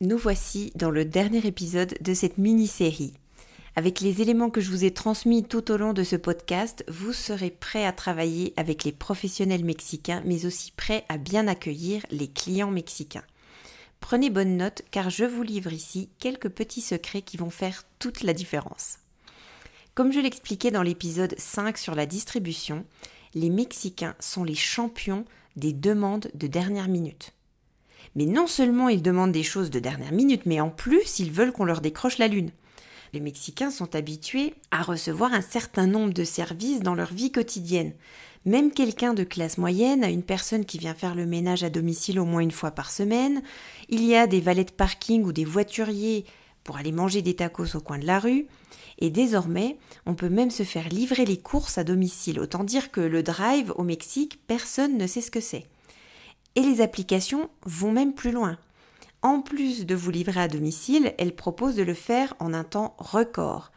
Nous voici dans le dernier épisode de cette mini-série. Avec les éléments que je vous ai transmis tout au long de ce podcast, vous serez prêt à travailler avec les professionnels mexicains, mais aussi prêt à bien accueillir les clients mexicains. Prenez bonne note car je vous livre ici quelques petits secrets qui vont faire toute la différence. Comme je l'expliquais dans l'épisode 5 sur la distribution, les Mexicains sont les champions des demandes de dernière minute. Mais non seulement ils demandent des choses de dernière minute, mais en plus ils veulent qu'on leur décroche la lune. Les Mexicains sont habitués à recevoir un certain nombre de services dans leur vie quotidienne. Même quelqu'un de classe moyenne a une personne qui vient faire le ménage à domicile au moins une fois par semaine. Il y a des valets de parking ou des voituriers pour aller manger des tacos au coin de la rue. Et désormais, on peut même se faire livrer les courses à domicile. Autant dire que le drive au Mexique, personne ne sait ce que c'est. Et les applications vont même plus loin. En plus de vous livrer à domicile, elles proposent de le faire en un temps record.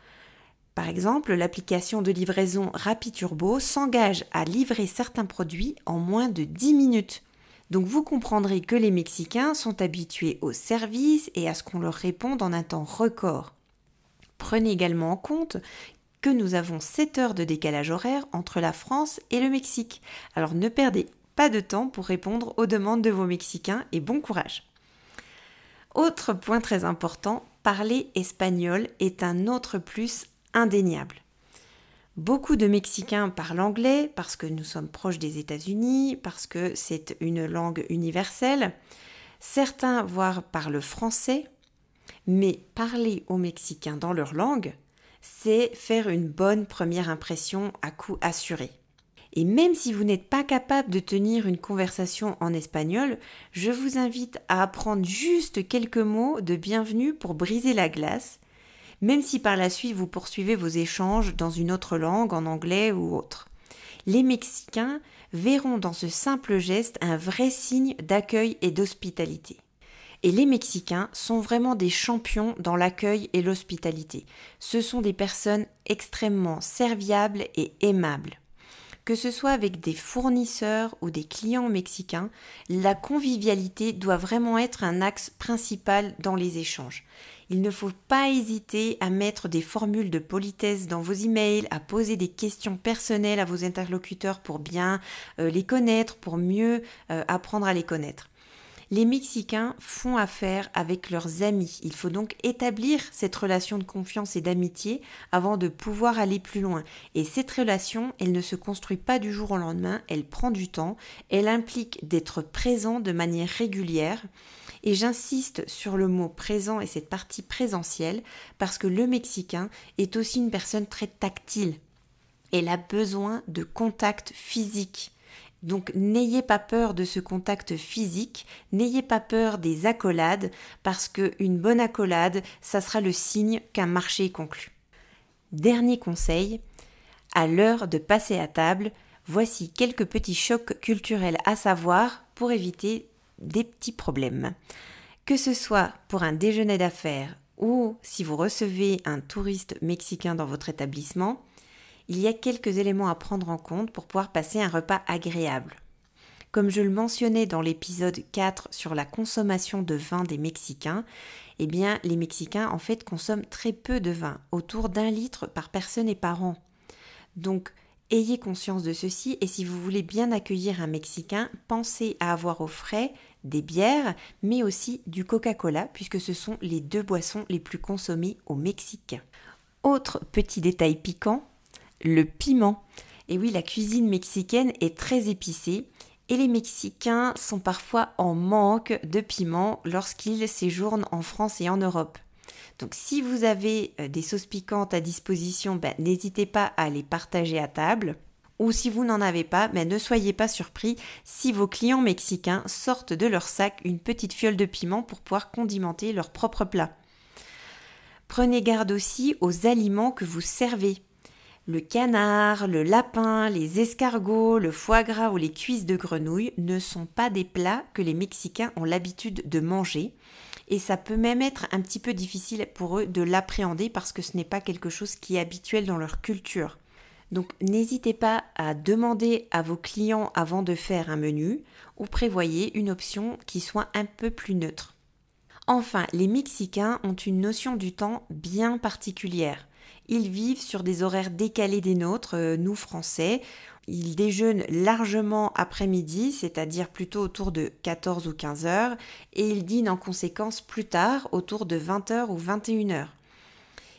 Par exemple, l'application de livraison Turbo s'engage à livrer certains produits en moins de 10 minutes. Donc vous comprendrez que les Mexicains sont habitués au service et à ce qu'on leur réponde en un temps record. Prenez également en compte que nous avons 7 heures de décalage horaire entre la France et le Mexique. Alors ne perdez pas de temps pour répondre aux demandes de vos Mexicains et bon courage. Autre point très important, parler espagnol est un autre plus indéniable. Beaucoup de Mexicains parlent anglais parce que nous sommes proches des États-Unis, parce que c'est une langue universelle. Certains, voire, parlent français, mais parler aux Mexicains dans leur langue, c'est faire une bonne première impression à coup assuré. Et même si vous n'êtes pas capable de tenir une conversation en espagnol, je vous invite à apprendre juste quelques mots de bienvenue pour briser la glace, même si par la suite vous poursuivez vos échanges dans une autre langue, en anglais ou autre. Les Mexicains verront dans ce simple geste un vrai signe d'accueil et d'hospitalité. Et les Mexicains sont vraiment des champions dans l'accueil et l'hospitalité. Ce sont des personnes extrêmement serviables et aimables. Que ce soit avec des fournisseurs ou des clients mexicains, la convivialité doit vraiment être un axe principal dans les échanges. Il ne faut pas hésiter à mettre des formules de politesse dans vos emails, à poser des questions personnelles à vos interlocuteurs pour bien euh, les connaître, pour mieux euh, apprendre à les connaître. Les Mexicains font affaire avec leurs amis. Il faut donc établir cette relation de confiance et d'amitié avant de pouvoir aller plus loin. Et cette relation, elle ne se construit pas du jour au lendemain, elle prend du temps, elle implique d'être présent de manière régulière. Et j'insiste sur le mot présent et cette partie présentielle parce que le Mexicain est aussi une personne très tactile. Elle a besoin de contact physique. Donc n'ayez pas peur de ce contact physique, n'ayez pas peur des accolades, parce qu'une bonne accolade, ça sera le signe qu'un marché est conclu. Dernier conseil, à l'heure de passer à table, voici quelques petits chocs culturels à savoir pour éviter des petits problèmes. Que ce soit pour un déjeuner d'affaires ou si vous recevez un touriste mexicain dans votre établissement, il y a quelques éléments à prendre en compte pour pouvoir passer un repas agréable. Comme je le mentionnais dans l'épisode 4 sur la consommation de vin des Mexicains, eh bien les Mexicains en fait consomment très peu de vin, autour d'un litre par personne et par an. Donc ayez conscience de ceci et si vous voulez bien accueillir un Mexicain, pensez à avoir au frais des bières, mais aussi du Coca-Cola, puisque ce sont les deux boissons les plus consommées au Mexique. Autre petit détail piquant, le piment. Et oui, la cuisine mexicaine est très épicée et les Mexicains sont parfois en manque de piment lorsqu'ils séjournent en France et en Europe. Donc si vous avez euh, des sauces piquantes à disposition, ben, n'hésitez pas à les partager à table. Ou si vous n'en avez pas, ben, ne soyez pas surpris si vos clients mexicains sortent de leur sac une petite fiole de piment pour pouvoir condimenter leur propre plat. Prenez garde aussi aux aliments que vous servez le canard, le lapin, les escargots, le foie gras ou les cuisses de grenouille ne sont pas des plats que les Mexicains ont l'habitude de manger et ça peut même être un petit peu difficile pour eux de l'appréhender parce que ce n'est pas quelque chose qui est habituel dans leur culture. Donc n'hésitez pas à demander à vos clients avant de faire un menu ou prévoyez une option qui soit un peu plus neutre. Enfin, les Mexicains ont une notion du temps bien particulière. Ils vivent sur des horaires décalés des nôtres, euh, nous Français. Ils déjeunent largement après-midi, c'est-à-dire plutôt autour de 14 ou 15 heures, et ils dînent en conséquence plus tard, autour de 20 heures ou 21 heures.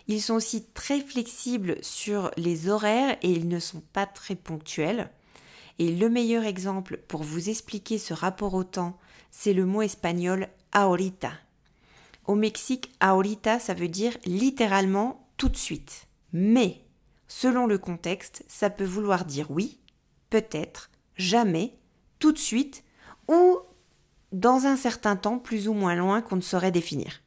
Ils sont aussi très flexibles sur les horaires et ils ne sont pas très ponctuels. Et le meilleur exemple pour vous expliquer ce rapport au temps, c'est le mot espagnol ahorita. Au Mexique, ahorita, ça veut dire littéralement tout de suite. Mais, selon le contexte, ça peut vouloir dire oui, peut-être, jamais, tout de suite, ou dans un certain temps plus ou moins loin qu'on ne saurait définir.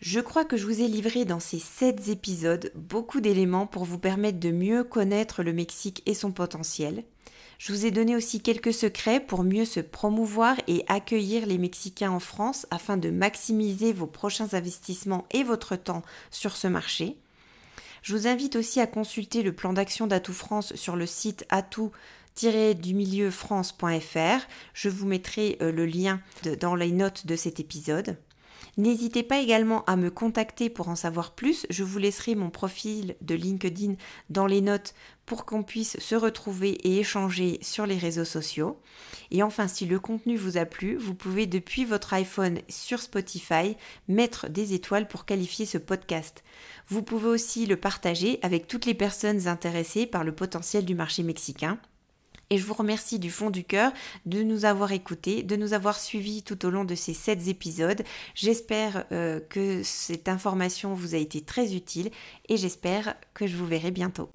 Je crois que je vous ai livré dans ces 7 épisodes beaucoup d'éléments pour vous permettre de mieux connaître le Mexique et son potentiel. Je vous ai donné aussi quelques secrets pour mieux se promouvoir et accueillir les Mexicains en France afin de maximiser vos prochains investissements et votre temps sur ce marché. Je vous invite aussi à consulter le plan d'action d'Atout France sur le site atout du milieu france.fr. Je vous mettrai euh, le lien dans les notes de cet épisode. N'hésitez pas également à me contacter pour en savoir plus. Je vous laisserai mon profil de LinkedIn dans les notes pour qu'on puisse se retrouver et échanger sur les réseaux sociaux. Et enfin, si le contenu vous a plu, vous pouvez depuis votre iPhone sur Spotify mettre des étoiles pour qualifier ce podcast. Vous pouvez aussi le partager avec toutes les personnes intéressées par le potentiel du marché mexicain. Et je vous remercie du fond du cœur de nous avoir écoutés, de nous avoir suivis tout au long de ces sept épisodes. J'espère euh, que cette information vous a été très utile et j'espère que je vous verrai bientôt.